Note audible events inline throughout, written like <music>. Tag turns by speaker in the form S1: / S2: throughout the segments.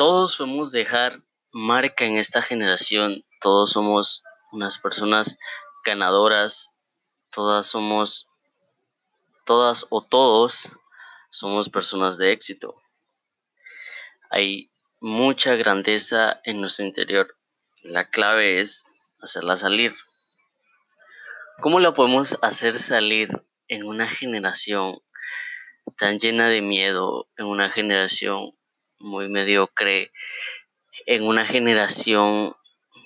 S1: todos podemos dejar marca en esta generación. Todos somos unas personas ganadoras. Todas somos, todas o todos somos personas de éxito. Hay mucha grandeza en nuestro interior. La clave es hacerla salir. ¿Cómo la podemos hacer salir en una generación tan llena de miedo, en una generación muy mediocre, en una generación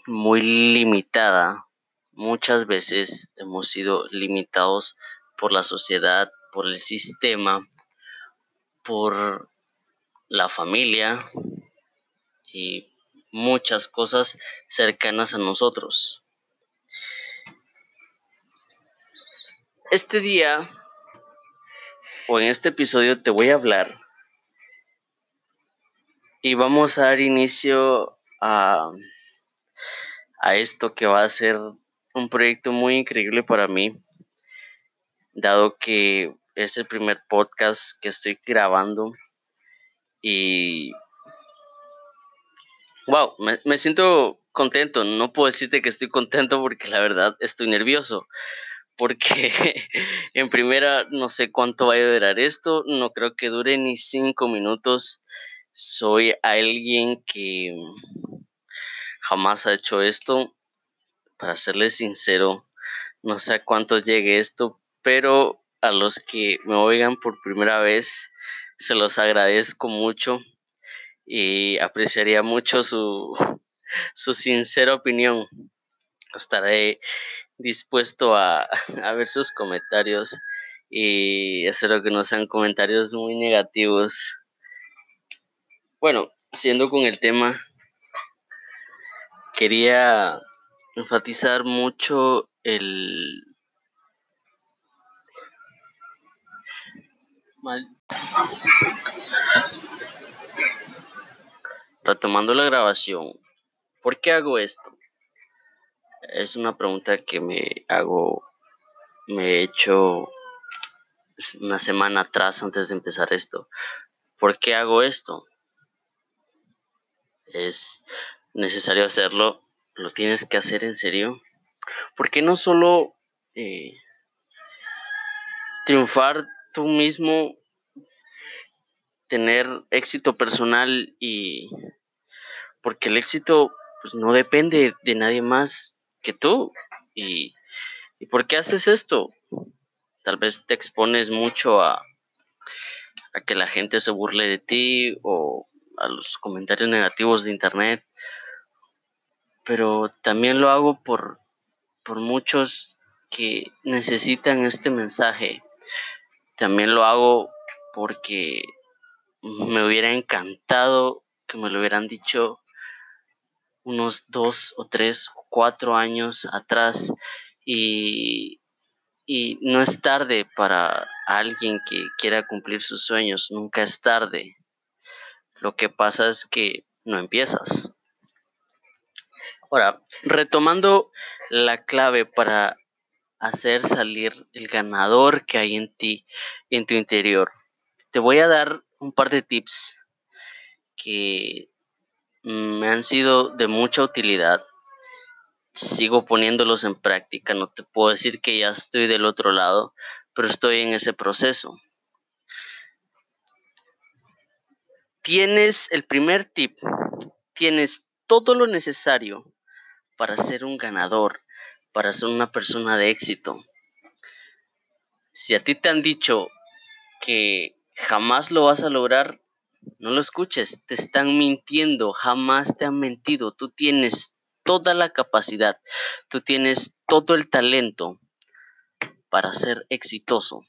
S1: muy limitada? Muchas veces hemos sido limitados por la sociedad, por el sistema, por la familia y muchas cosas cercanas a nosotros. Este día o en este episodio te voy a hablar y vamos a dar inicio a, a esto que va a ser un proyecto muy increíble para mí, dado que es el primer podcast que estoy grabando y wow, me, me siento contento, no puedo decirte que estoy contento porque la verdad estoy nervioso porque <laughs> en primera no sé cuánto va a durar esto, no creo que dure ni cinco minutos. Soy alguien que jamás ha hecho esto. Para serles sincero, no sé a cuánto llegue esto, pero a los que me oigan por primera vez, se los agradezco mucho y apreciaría mucho su, <laughs> su sincera opinión. Estaré dispuesto <laughs> a, ver sus comentarios y espero que no sean comentarios muy negativos. Bueno, siendo con el tema, quería enfatizar mucho el... Retomando la grabación, ¿por qué hago esto? Es una pregunta que me hago, me he hecho una semana atrás antes de empezar esto. ¿Por qué hago esto? Es necesario hacerlo, lo tienes que hacer en serio. Porque no solo eh, triunfar tú mismo, tener éxito personal y porque el éxito pues no depende de nadie más que tú. Y, ¿Y por qué haces esto? Tal vez te expones mucho a, a que la gente se burle de ti o a los comentarios negativos de internet. Pero también lo hago por, por muchos que necesitan este mensaje. También lo hago porque me hubiera encantado que me lo hubieran dicho unos dos o tres o cuatro años atrás y, y no es tarde para alguien que quiera cumplir sus sueños, nunca es tarde. Lo que pasa es que no empiezas. Ahora, retomando la clave para hacer salir el ganador que hay en ti, en tu interior, te voy a dar un par de tips que me han sido de mucha utilidad. Sigo poniéndolos en práctica, no te puedo decir que ya estoy del otro lado, pero estoy en ese proceso. Tienes el primer tip, tienes todo lo necesario para ser un ganador, para ser una persona de éxito. Si a ti te han dicho que jamás lo vas a lograr, no lo escuches, te están mintiendo, jamás te han mentido. Tú tienes toda la capacidad, tú tienes todo el talento para ser exitoso.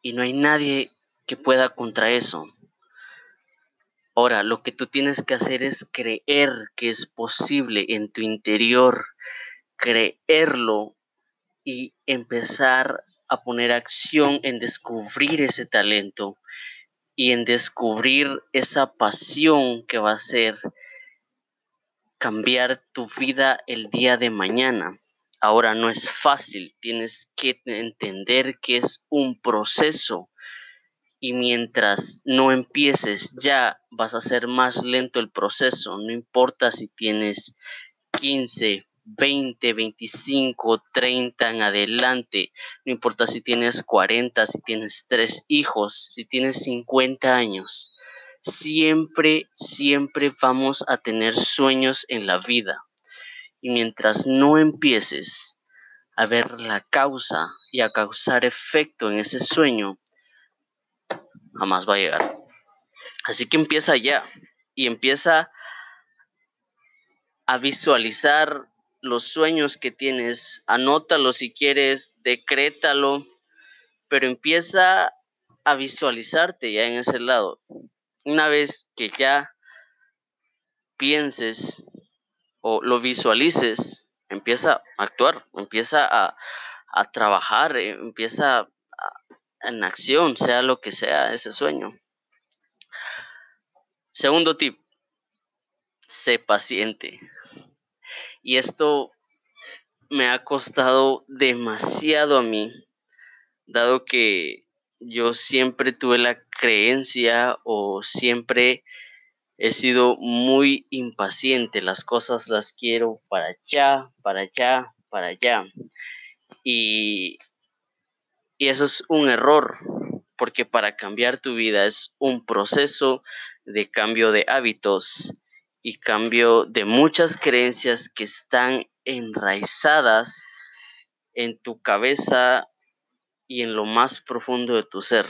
S1: Y no hay nadie que pueda contra eso. Ahora, lo que tú tienes que hacer es creer que es posible en tu interior, creerlo y empezar a poner acción en descubrir ese talento y en descubrir esa pasión que va a ser cambiar tu vida el día de mañana. Ahora no es fácil, tienes que entender que es un proceso Y mientras no empieces, ya vas a hacer más lento el proceso. No importa si tienes 15, 20, 25, 30 en adelante. No importa si tienes 40, si tienes tres hijos, si tienes 50 años. Siempre, siempre vamos a tener sueños en la vida. Y mientras no empieces a ver la causa y a causar efecto en ese sueño, jamás va a llegar. Así que empieza ya y empieza a visualizar los sueños que tienes, anótalo si quieres, decrétalo, pero empieza a visualizarte ya en ese lado. Una vez que ya pienses o lo visualices, empieza a actuar, empieza a, a trabajar, eh, empieza en acción, sea lo que sea ese sueño. Segundo tip, sé paciente. Y esto me ha costado demasiado a mí, dado que yo siempre tuve la creencia o siempre he sido muy impaciente. Las cosas las quiero para allá, para allá, para allá. Y, y eso es un error, porque para cambiar tu vida es un proceso de cambio de hábitos y cambio de muchas creencias que están enraizadas en tu cabeza y en lo más profundo de tu ser.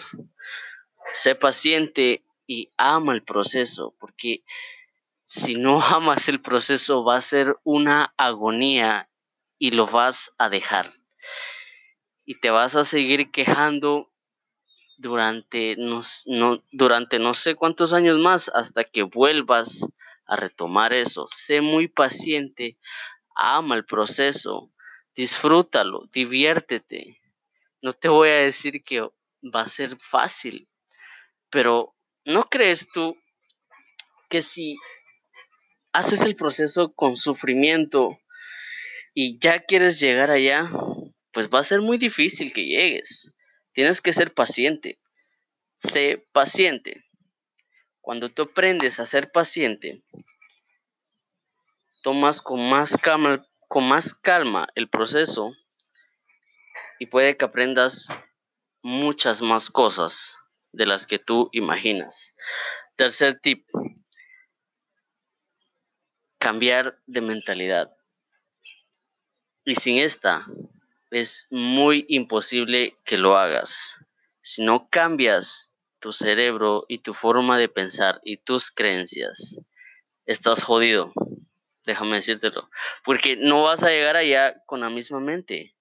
S1: Sé paciente y ama el proceso, porque si no <laughs> amas el proceso va a ser una agonía y lo vas a dejar. Y te vas a seguir quejando durante no, no, durante no sé cuántos años más hasta que vuelvas a retomar eso. Sé muy paciente, ama el proceso, disfrútalo, diviértete. No te voy a decir que va a ser fácil, pero ¿no crees tú que si haces el proceso con sufrimiento y ya quieres llegar allá, pues va a ser muy difícil que llegues. Tienes que ser paciente. Sé paciente. Cuando tú aprendes a ser paciente, tomas con más calma, con más calma el proceso y puede que aprendas muchas más cosas de las que tú imaginas. Tercer tip, cambiar de mentalidad. Y sin esta es muy imposible que lo hagas. Si no cambias tu cerebro y tu forma de pensar y tus creencias, estás jodido. Déjame decírtelo. Porque no vas a llegar allá con la misma mente.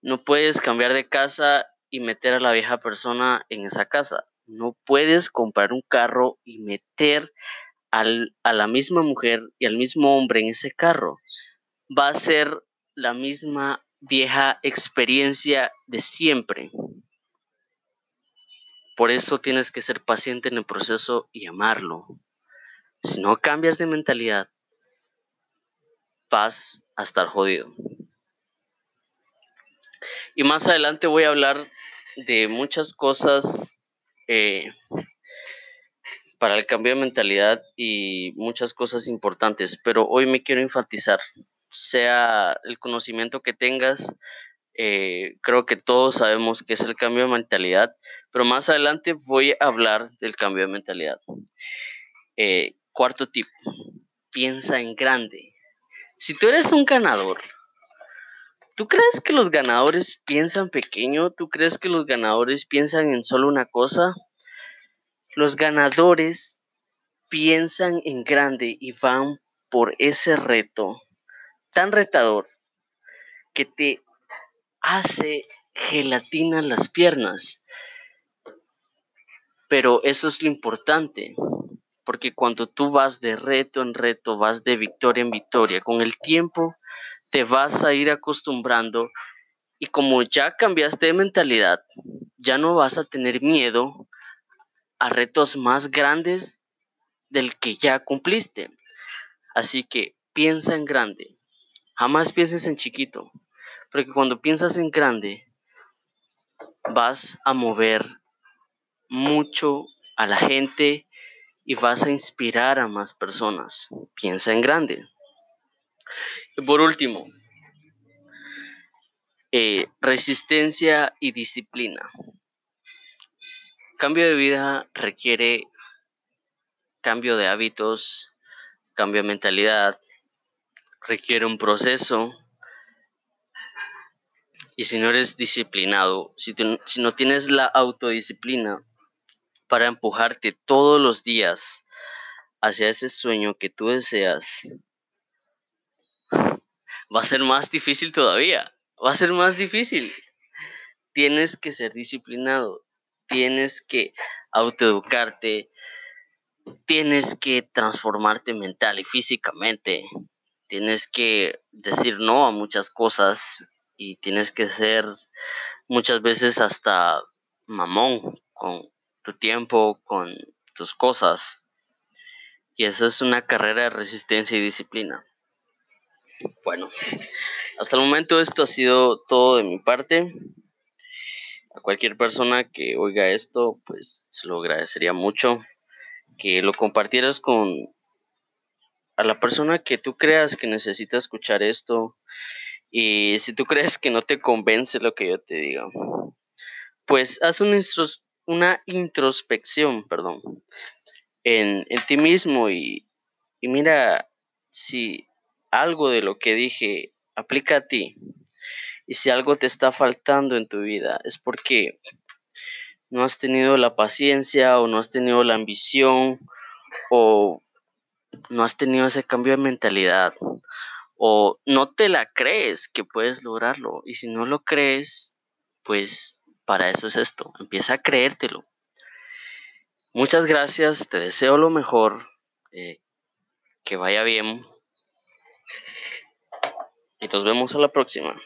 S1: No puedes cambiar de casa y meter a la vieja persona en esa casa. No puedes comprar un carro y meter al, a la misma mujer y al mismo hombre en ese carro. Va a ser la misma vieja experiencia de siempre. Por eso tienes que ser paciente en el proceso y amarlo. Si no cambias de mentalidad, vas a estar jodido. Y más adelante voy a hablar de muchas cosas eh, para el cambio de mentalidad y muchas cosas importantes, pero hoy me quiero enfatizar, sea el conocimiento que tengas, eh, creo que todos sabemos que es el cambio de mentalidad, pero más adelante voy a hablar del cambio de mentalidad. Eh, cuarto tip, piensa en grande. Si tú eres un ganador, ¿tú crees que los ganadores piensan pequeño? ¿Tú crees que los ganadores piensan en solo una cosa? Los ganadores piensan en grande y van por ese reto tan retador que te hace gelatina las piernas. Pero eso es lo importante, porque cuando tú vas de reto en reto, vas de victoria en victoria, con el tiempo te vas a ir acostumbrando y como ya cambiaste de mentalidad, ya no vas a tener miedo a retos más grandes del que ya cumpliste. Así que piensa en grande, jamás pienses en chiquito. Porque cuando piensas en grande, vas a mover mucho a la gente y vas a inspirar a más personas. Piensa en grande. Y por último, eh, resistencia y disciplina. Cambio de vida requiere cambio de hábitos, cambio de mentalidad, requiere un proceso. Y si no eres disciplinado, si, si no tienes la autodisciplina para empujarte todos los días hacia ese sueño que tú deseas, va a ser más difícil todavía. Va a ser más difícil. Tienes que ser disciplinado. Tienes que autoeducarte. Tienes que transformarte mental y físicamente. Tienes que decir no a muchas cosas y tienes que ser muchas veces hasta mamón con tu tiempo, con tus cosas. Y eso es una carrera de resistencia y disciplina. Bueno, hasta el momento esto ha sido todo de mi parte. A cualquier persona que oiga esto, pues se lo agradecería mucho que lo compartieras con a la persona que tú creas que necesita escuchar esto. Y si tú crees que no te convence lo que yo te diga, pues haz una, introspección, perdón, en, en ti mismo y, y mira si algo de lo que dije aplica a ti. Y si algo te está faltando en tu vida es porque no has tenido la paciencia o no has tenido la ambición o no has tenido ese cambio de mentalidad o no te la crees que puedes lograrlo. Y si no lo crees, pues para eso es esto. Empieza a creértelo. Muchas gracias, te deseo lo mejor, eh, que vaya bien y nos vemos a la próxima.